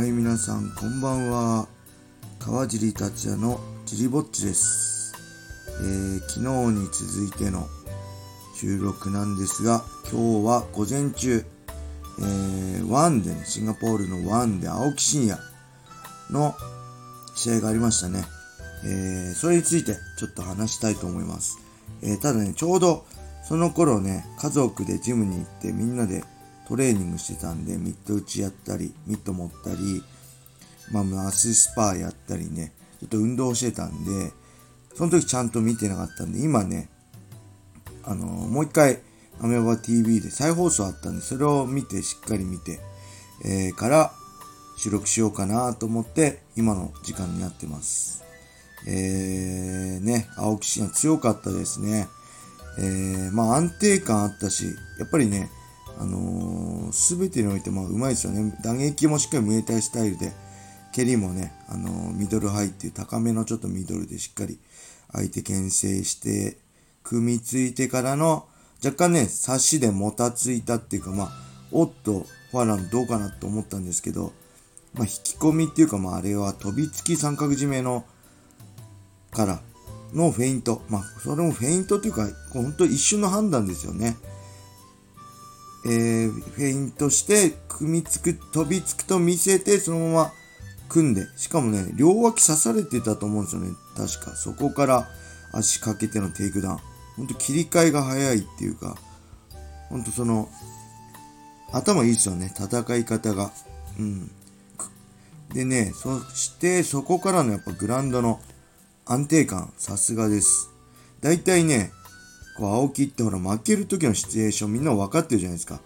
はい、皆さん、こんばんは。川尻達也のジリぼっちです。えー昨日に続いての収録なんですが、今日は午前中、えーワンでね、シンガポールのワンで青木真也の試合がありましたね。えーそれについてちょっと話したいと思います。えただね、ちょうどその頃ね、家族でジムに行ってみんなでトレーニングしてたんで、ミッド打ちやったり、ミッド持ったり、まあ、マススパーやったりね、ちょっと運動してたんで、その時ちゃんと見てなかったんで、今ね、あのもう一回、アメバ TV で再放送あったんで、それを見て、しっかり見て、えーから収録しようかなと思って、今の時間になってます。えー、ね、青木真也強かったですね。えー、まあ安定感あったし、やっぱりね、あのす、べてにおいてまうまいですよね。打撃もしっかりムエタイスタイルで、蹴りもね、あのーミドルハイっていう高めのちょっとミドルでしっかり相手牽制して、組みついてからの、若干ね、差しでもたついたっていうか、まあ、おっと、ファーランどうかなと思ったんですけど、まあ、引き込みっていうか、まあ、あれは飛びつき三角締めの、からのフェイント。まあ、それもフェイントっていうか、本当一瞬の判断ですよね。えー、フェイントして、組みつく、飛びつくと見せて、そのまま組んで、しかもね、両脇差されてたと思うんですよね。確か。そこから足かけてのテイクダウン。ほんと切り替えが早いっていうか、ほんとその、頭いいですよね。戦い方が。うん。でね、そして、そこからのやっぱグラウンドの安定感、さすがです。大体ね、こう、青木ってほら、負ける時のシチュエーションみんな分かってるじゃないですか。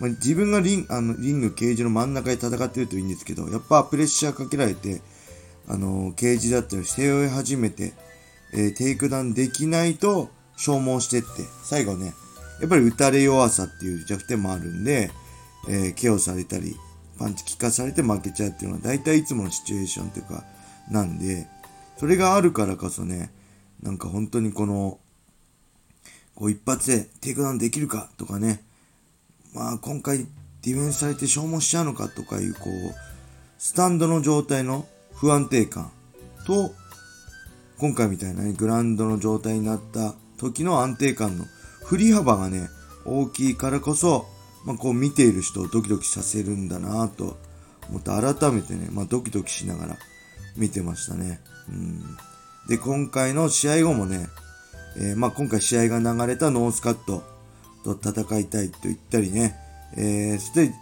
まあ、自分がリンあのリング、ケージの真ん中で戦ってるといいんですけど、やっぱプレッシャーかけられて、あのケージだったり背負い始めて、えーテイクダウンできないと消耗してって、最後ね、やっぱり打たれ弱さっていう弱点もあるんで、えー、 KOされたり、パンチ効かされて負けちゃうっていうのは大体いつものシチュエーションっていうか、なんで、それがあるからこそね、なんか本当にこの、こう一発でテイクダウンできるかとかね、まあ今回ディフェンスされて消耗しちゃうのかとかいうこう、スタンドの状態の不安定感と、今回みたいなね、グラウンドの状態になった時の安定感の振り幅がね、大きいからこそ、まあこう見ている人をドキドキさせるんだなと思って改めてね、まあドキドキしながら見てましたね。うん。で、今回の試合後もね、えーまあ今回試合が流れたノースカットと戦いたいと言ったりね、えー、そして、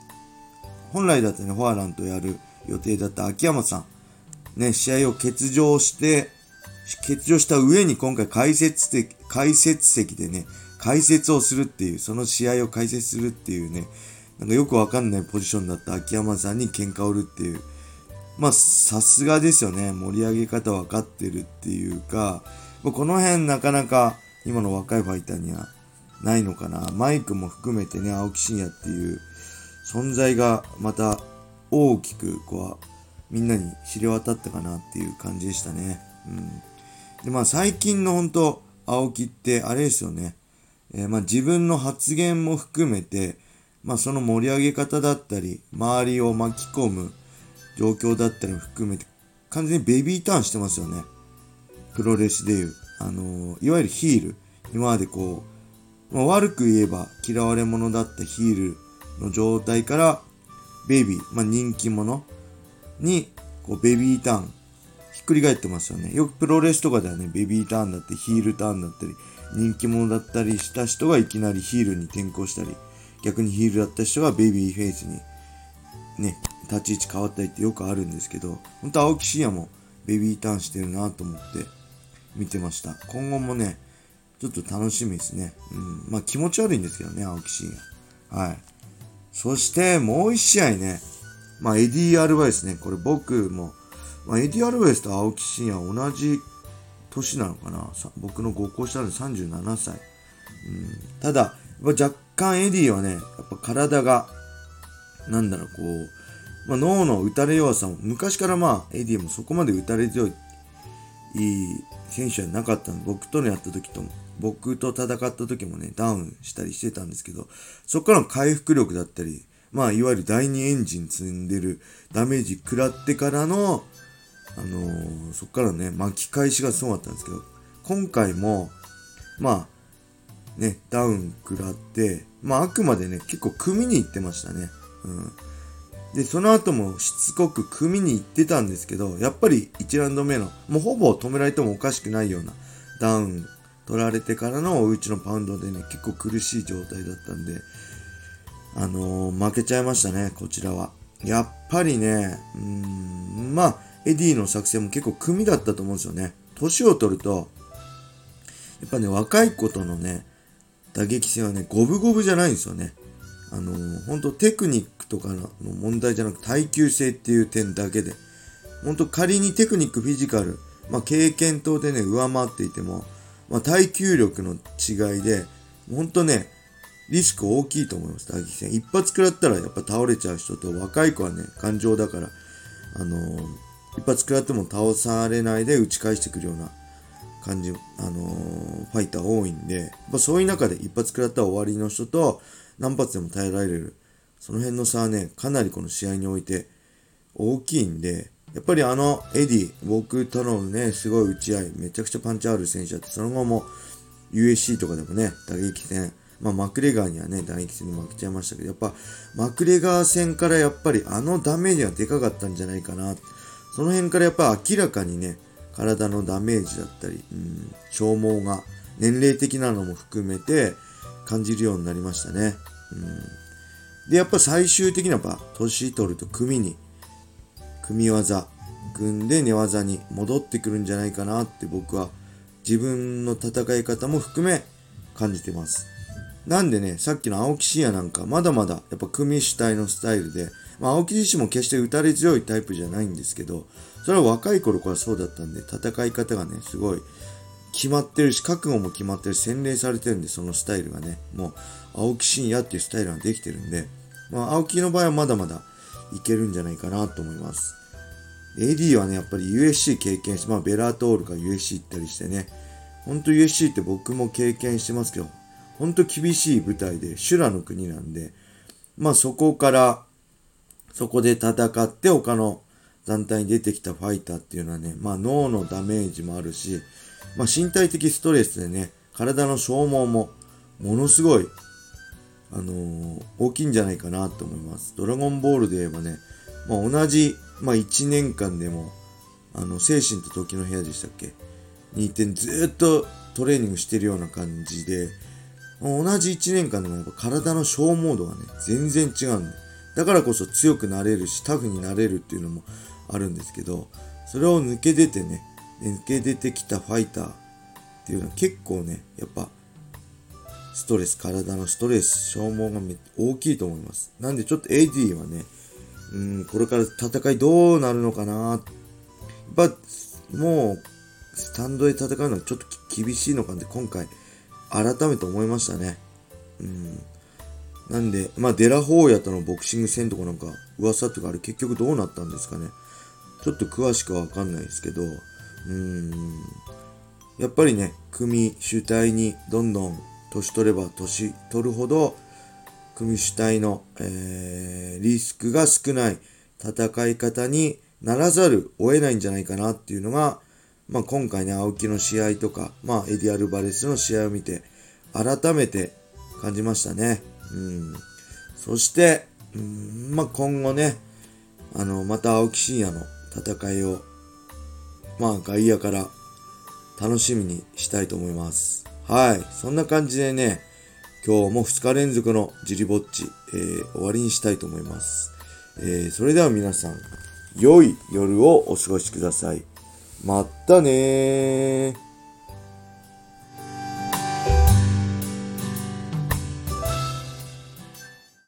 本来だったね、フォアランとやる予定だった秋山さん、ね、試合を欠場して、欠場した上に今回解説的、解説席でね、解説をするっていう、その試合を解説するっていうね、なんかよくわかんないポジションだった秋山さんに喧嘩を売るっていう、まあ、さすがですよね。盛り上げ方分かってるっていうか、この辺なかなか今の若いファイターにはないのかな。マイクも含めてね、青木真也っていう存在がまた大きくこう、みんなに知れ渡ったかなっていう感じでしたね。うん。で、まあ最近の本当青木ってあれですよね。えーまあ自分の発言も含めて、まあその盛り上げ方だったり、周りを巻き込む状況だったりも含めて、完全にベビーターンしてますよね。プロレスでいう。あのーいわゆるヒール。今までこう、まあ、悪く言えば嫌われ者だったヒールの状態から、ベイビー、まあ、人気者に、こう、ベビーターン、ひっくり返ってますよね。よくプロレスとかではね、ベビーターンだって、ヒールターンだったり、人気者だったりした人がいきなりヒールに転向したり、逆にヒールだった人がベビーフェイスにね、立ち位置変わったりってよくあるんですけど、本当青木真也もベビーターンしてるなと思って見てました。今後もね、ちょっと楽しみですね。うん。まあ気持ち悪いんですけどね、青木真也。はい。そしてもう一試合ね、まあエディ・アルバレスね、これ僕も、まあエディ・アルバレスと青木真也同じ年なのかな僕の5個下で37歳。うん。ただ、若干エディはね、やっぱ体が、なんだろう、こう、まあ、脳の打たれ弱さも、昔からまあ、エディもそこまで打たれ強い、いい選手はなかったの。僕とのやった時とも、僕と戦った時もね、ダウンしたりしてたんですけど、そこからの回復力だったり、まあ、いわゆる第二エンジン積んでるダメージ食らってからの、あのー、そっからね、巻き返しがすごかったんですけど、今回も、まあ、ね、ダウン食らって、まあ、あくまでね、結構組みに行ってましたね。うん。で、その後もしつこく組みに行ってたんですけど、やっぱり1ラウンド目の、もうほぼ止められてもおかしくないようなダウン取られてからのおうちのパウンドでね、結構苦しい状態だったんで、あのー、負けちゃいましたね、こちらは。やっぱりね、うーん、まあ、エディの作戦も結構組だったと思うんですよね。年を取ると、やっぱね、若い子とのね、打撃戦はね、五分五分じゃないんですよね。あのー、本当テクニックとかの問題じゃなく耐久性っていう点だけで、本当仮にテクニック、フィジカル、まあ、経験等でね、上回っていても、まあ、耐久力の違いで、本当ね、リスク大きいと思います、打撃戦。一発食らったらやっぱ倒れちゃう人と、若い子はね、感情だから、あのー、一発食らっても倒されないで打ち返してくるような感じ、あのー、ファイター多いんで、まあ、そういう中で一発食らったら終わりの人と、何発でも耐えられる。その辺の差はね、かなりこの試合において大きいんで、やっぱりあのエディ、僕とのね、すごい打ち合い、めちゃくちゃパンチある選手だって、その後も USC とかでもね、打撃戦、まあマクレガーにはね、打撃戦に負けちゃいましたけど、やっぱマクレガー戦からやっぱりあのダメージがでかかったんじゃないかな。その辺からやっぱ明らかにね、体のダメージだったり、うん、消耗が年齢的なのも含めて感じるようになりましたね。うん、で、やっぱ最終的にはやっぱ年取ると組に、組技、組んで寝技に戻ってくるんじゃないかなって僕は自分の戦い方も含め感じてます。なんでね、さっきの青木真也なんかまだまだやっぱ組主体のスタイルで、まあ青木自身も決して打たれ強いタイプじゃないんですけど、それは若い頃からそうだったんで、戦い方がね、すごい決まってるし、覚悟も決まってるし、洗練されてるんで、そのスタイルがね、もう、青木真也っていうスタイルができてるんで、まあ、青木の場合はまだまだいけるんじゃないかなと思います。AD はね、やっぱり USC 経験して、まあ、ベラトールか USC 行ったりしてね、ほんと USC って僕も経験してますけど、ほんと厳しい舞台で、修羅の国なんで、まあそこから、そこで戦って他の団体に出てきたファイターっていうのはね、まあ脳のダメージもあるし、まあ身体的ストレスでね、体の消耗もものすごい、あのー、大きいんじゃないかなと思います。ドラゴンボールで言えばね、まあ同じ、まあ1年間でも、あの、精神と時の部屋でしたっけ？にいてずっとトレーニングしてるような感じで、同じ1年間でもやっぱ体の消耗度がね、全然違うんで。だからこそ強くなれるし、タフになれるっていうのもあるんですけど、それを抜け出てね、抜け出てきたファイターっていうのは結構ね、やっぱ、ストレス、体のストレス、消耗がめ大きいと思います。なんでちょっと AD はね、うん、これから戦いどうなるのかなやっぱ、もう、スタンドで戦うのはちょっと厳しいのかなって今回、改めて思いましたね。うん。なんで、まあ、デラホーヤとのボクシング戦とかなんか、噂っていうか、あれ結局どうなったんですかね。ちょっと詳しくはわかんないですけど、うーん。やっぱりね、組主体にどんどん年取れば年取るほど、組主体の、えー、リスクが少ない戦い方にならざるを得ないんじゃないかなっていうのが、まあ、今回ね、青木の試合とか、まあ、エディ・アルバレスの試合を見て、改めて感じましたね。うん。そして、うん、まあ、今後ね、あの、また青木真也の戦いを、まあ、外野から楽しみにしたいと思います。はい。そんな感じでね、今日も2日連続のジリぼっち、えー、終わりにしたいと思います。えー、それでは皆さん、良い夜をお過ごしください。またねー。